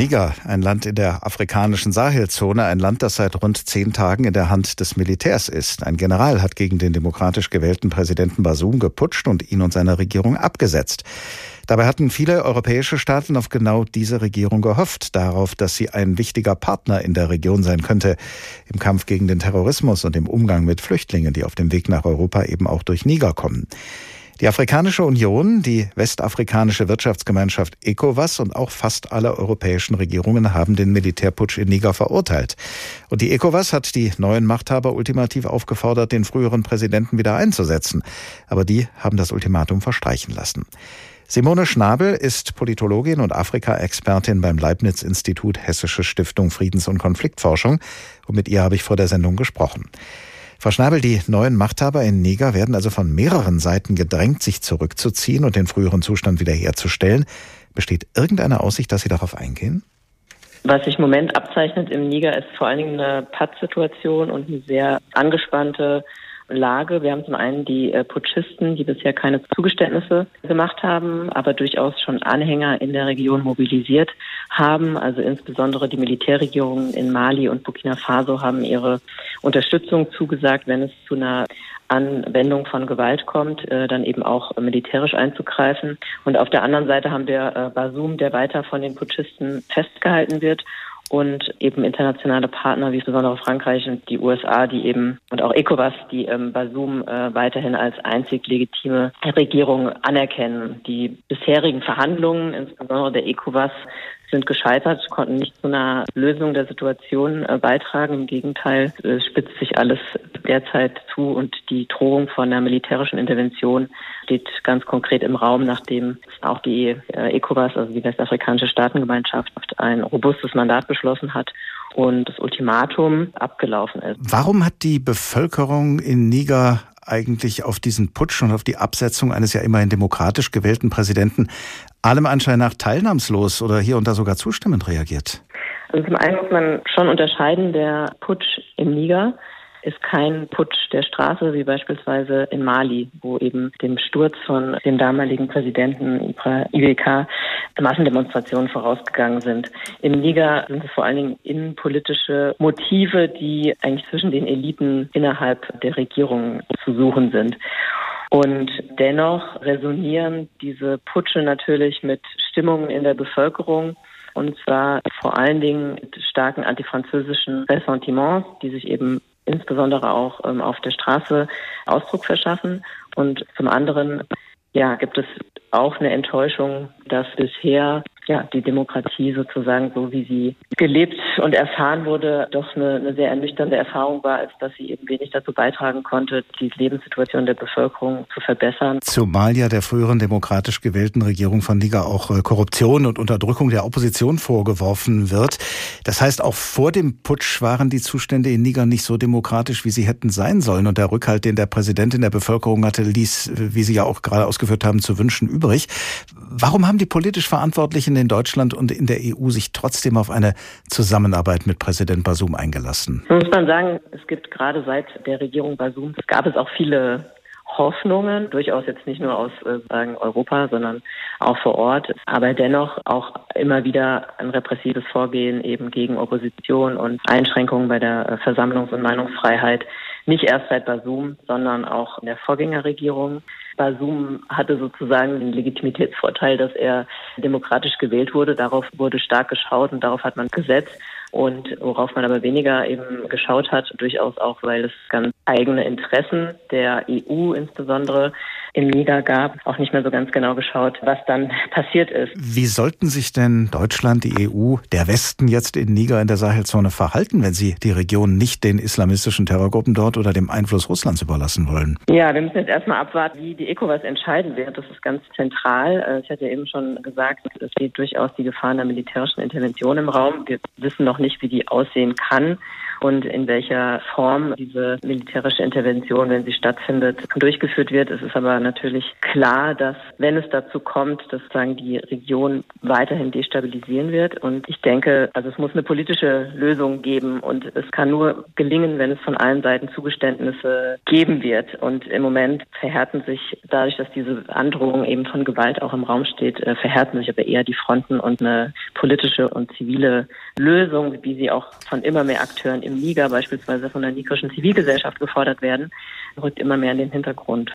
Niger, ein Land in der afrikanischen Sahelzone, ein Land, das seit rund zehn Tagen in der Hand des Militärs ist. Ein General hat gegen den demokratisch gewählten Präsidenten Basum geputscht und ihn und seine Regierung abgesetzt. Dabei hatten viele europäische Staaten auf genau diese Regierung gehofft, darauf, dass sie ein wichtiger Partner in der Region sein könnte, im Kampf gegen den Terrorismus und im Umgang mit Flüchtlingen, die auf dem Weg nach Europa eben auch durch Niger kommen. Die Afrikanische Union, die westafrikanische Wirtschaftsgemeinschaft ECOWAS und auch fast alle europäischen Regierungen haben den Militärputsch in Niger verurteilt. Und die ECOWAS hat die neuen Machthaber ultimativ aufgefordert, den früheren Präsidenten wieder einzusetzen. Aber die haben das Ultimatum verstreichen lassen. Simone Schnabel ist Politologin und Afrika-Expertin beim Leibniz-Institut Hessische Stiftung Friedens- und Konfliktforschung. Und mit ihr habe ich vor der Sendung gesprochen. Frau Schnabel, die neuen Machthaber in Niger werden also von mehreren Seiten gedrängt, sich zurückzuziehen und den früheren Zustand wiederherzustellen. Besteht irgendeine Aussicht, dass Sie darauf eingehen? Was sich im Moment abzeichnet im Niger ist vor allen Dingen eine Pattsituation und eine sehr angespannte Lage. Wir haben zum einen die äh, Putschisten, die bisher keine Zugeständnisse gemacht haben, aber durchaus schon Anhänger in der Region mobilisiert haben. Also insbesondere die Militärregierungen in Mali und Burkina Faso haben ihre Unterstützung zugesagt, wenn es zu einer Anwendung von Gewalt kommt, äh, dann eben auch militärisch einzugreifen. Und auf der anderen Seite haben wir äh, Basum, der weiter von den Putschisten festgehalten wird und eben internationale Partner wie insbesondere Frankreich und die USA, die eben und auch ECOWAS, die ähm, Basum äh, weiterhin als einzig legitime Regierung anerkennen. Die bisherigen Verhandlungen, insbesondere der ECOWAS, sind gescheitert, konnten nicht zu einer Lösung der Situation äh, beitragen. Im Gegenteil, es spitzt sich alles derzeit zu und die Drohung von einer militärischen Intervention steht ganz konkret im Raum, nachdem auch die äh, ECOWAS, also die westafrikanische Staatengemeinschaft, ein robustes Mandat beschlossen hat und das Ultimatum abgelaufen ist. Warum hat die Bevölkerung in Niger eigentlich auf diesen Putsch und auf die Absetzung eines ja immerhin demokratisch gewählten Präsidenten allem Anschein nach teilnahmslos oder hier und da sogar zustimmend reagiert? Also zum einen muss man schon unterscheiden, der Putsch im Niger ist kein Putsch der Straße wie beispielsweise in Mali, wo eben dem Sturz von dem damaligen Präsidenten IWK Massendemonstrationen vorausgegangen sind. Im Niger sind es vor allen Dingen innenpolitische Motive, die eigentlich zwischen den Eliten innerhalb der Regierung zu suchen sind. Und dennoch resonieren diese Putsche natürlich mit Stimmungen in der Bevölkerung. Und zwar vor allen Dingen mit starken antifranzösischen Ressentiments, die sich eben insbesondere auch ähm, auf der Straße Ausdruck verschaffen. Und zum anderen ja, gibt es auch eine Enttäuschung, dass bisher ja, die Demokratie sozusagen so, wie sie gelebt und erfahren wurde, doch eine, eine, sehr ernüchternde Erfahrung war, als dass sie eben wenig dazu beitragen konnte, die Lebenssituation der Bevölkerung zu verbessern. Zumal ja der früheren demokratisch gewählten Regierung von Niger auch äh, Korruption und Unterdrückung der Opposition vorgeworfen wird. Das heißt, auch vor dem Putsch waren die Zustände in Niger nicht so demokratisch, wie sie hätten sein sollen. Und der Rückhalt, den der Präsident in der Bevölkerung hatte, ließ, wie Sie ja auch gerade ausgeführt haben, zu wünschen übrig. Warum haben die politisch Verantwortlichen in Deutschland und in der EU sich trotzdem auf eine Zusammenarbeit mit Präsident Basum eingelassen? Muss man sagen, es gibt gerade seit der Regierung Basum, gab es auch viele Hoffnungen, durchaus jetzt nicht nur aus äh, sagen Europa, sondern auch vor Ort, aber dennoch auch immer wieder ein repressives Vorgehen eben gegen Opposition und Einschränkungen bei der äh, Versammlungs- und Meinungsfreiheit, nicht erst seit Basum, sondern auch in der Vorgängerregierung. Basum hatte sozusagen den Legitimitätsvorteil, dass er demokratisch gewählt wurde. Darauf wurde stark geschaut und darauf hat man gesetzt. Und worauf man aber weniger eben geschaut hat, durchaus auch, weil es ganz eigene Interessen der EU insbesondere im Niger gab, auch nicht mehr so ganz genau geschaut, was dann passiert ist. Wie sollten sich denn Deutschland, die EU, der Westen jetzt in Niger in der Sahelzone verhalten, wenn sie die Region nicht den islamistischen Terrorgruppen dort oder dem Einfluss Russlands überlassen wollen? Ja, wir müssen jetzt erstmal abwarten, wie die ECOWAS entscheiden wird. Das ist ganz zentral. Äh, ich hatte eben schon gesagt, es steht durchaus die Gefahr einer militärischen Intervention im Raum. Wir wissen noch nicht, wie die aussehen kann und in welcher Form diese militärische Intervention, wenn sie stattfindet, durchgeführt wird. Es ist aber natürlich klar, dass wenn es dazu kommt, dass sagen die Region weiterhin destabilisieren wird. Und ich denke, also es muss eine politische Lösung geben und es kann nur gelingen, wenn es von allen Seiten Zugeständnisse geben wird. Und im Moment verhärten sich dadurch, dass diese Androhung eben von Gewalt auch im Raum steht, äh, verhärten sich aber eher die Fronten und eine politische und zivile Lösung, wie sie auch von immer mehr Akteuren im Niger, beispielsweise von der nigerischen Zivilgesellschaft gefordert werden, rückt immer mehr in den Hintergrund.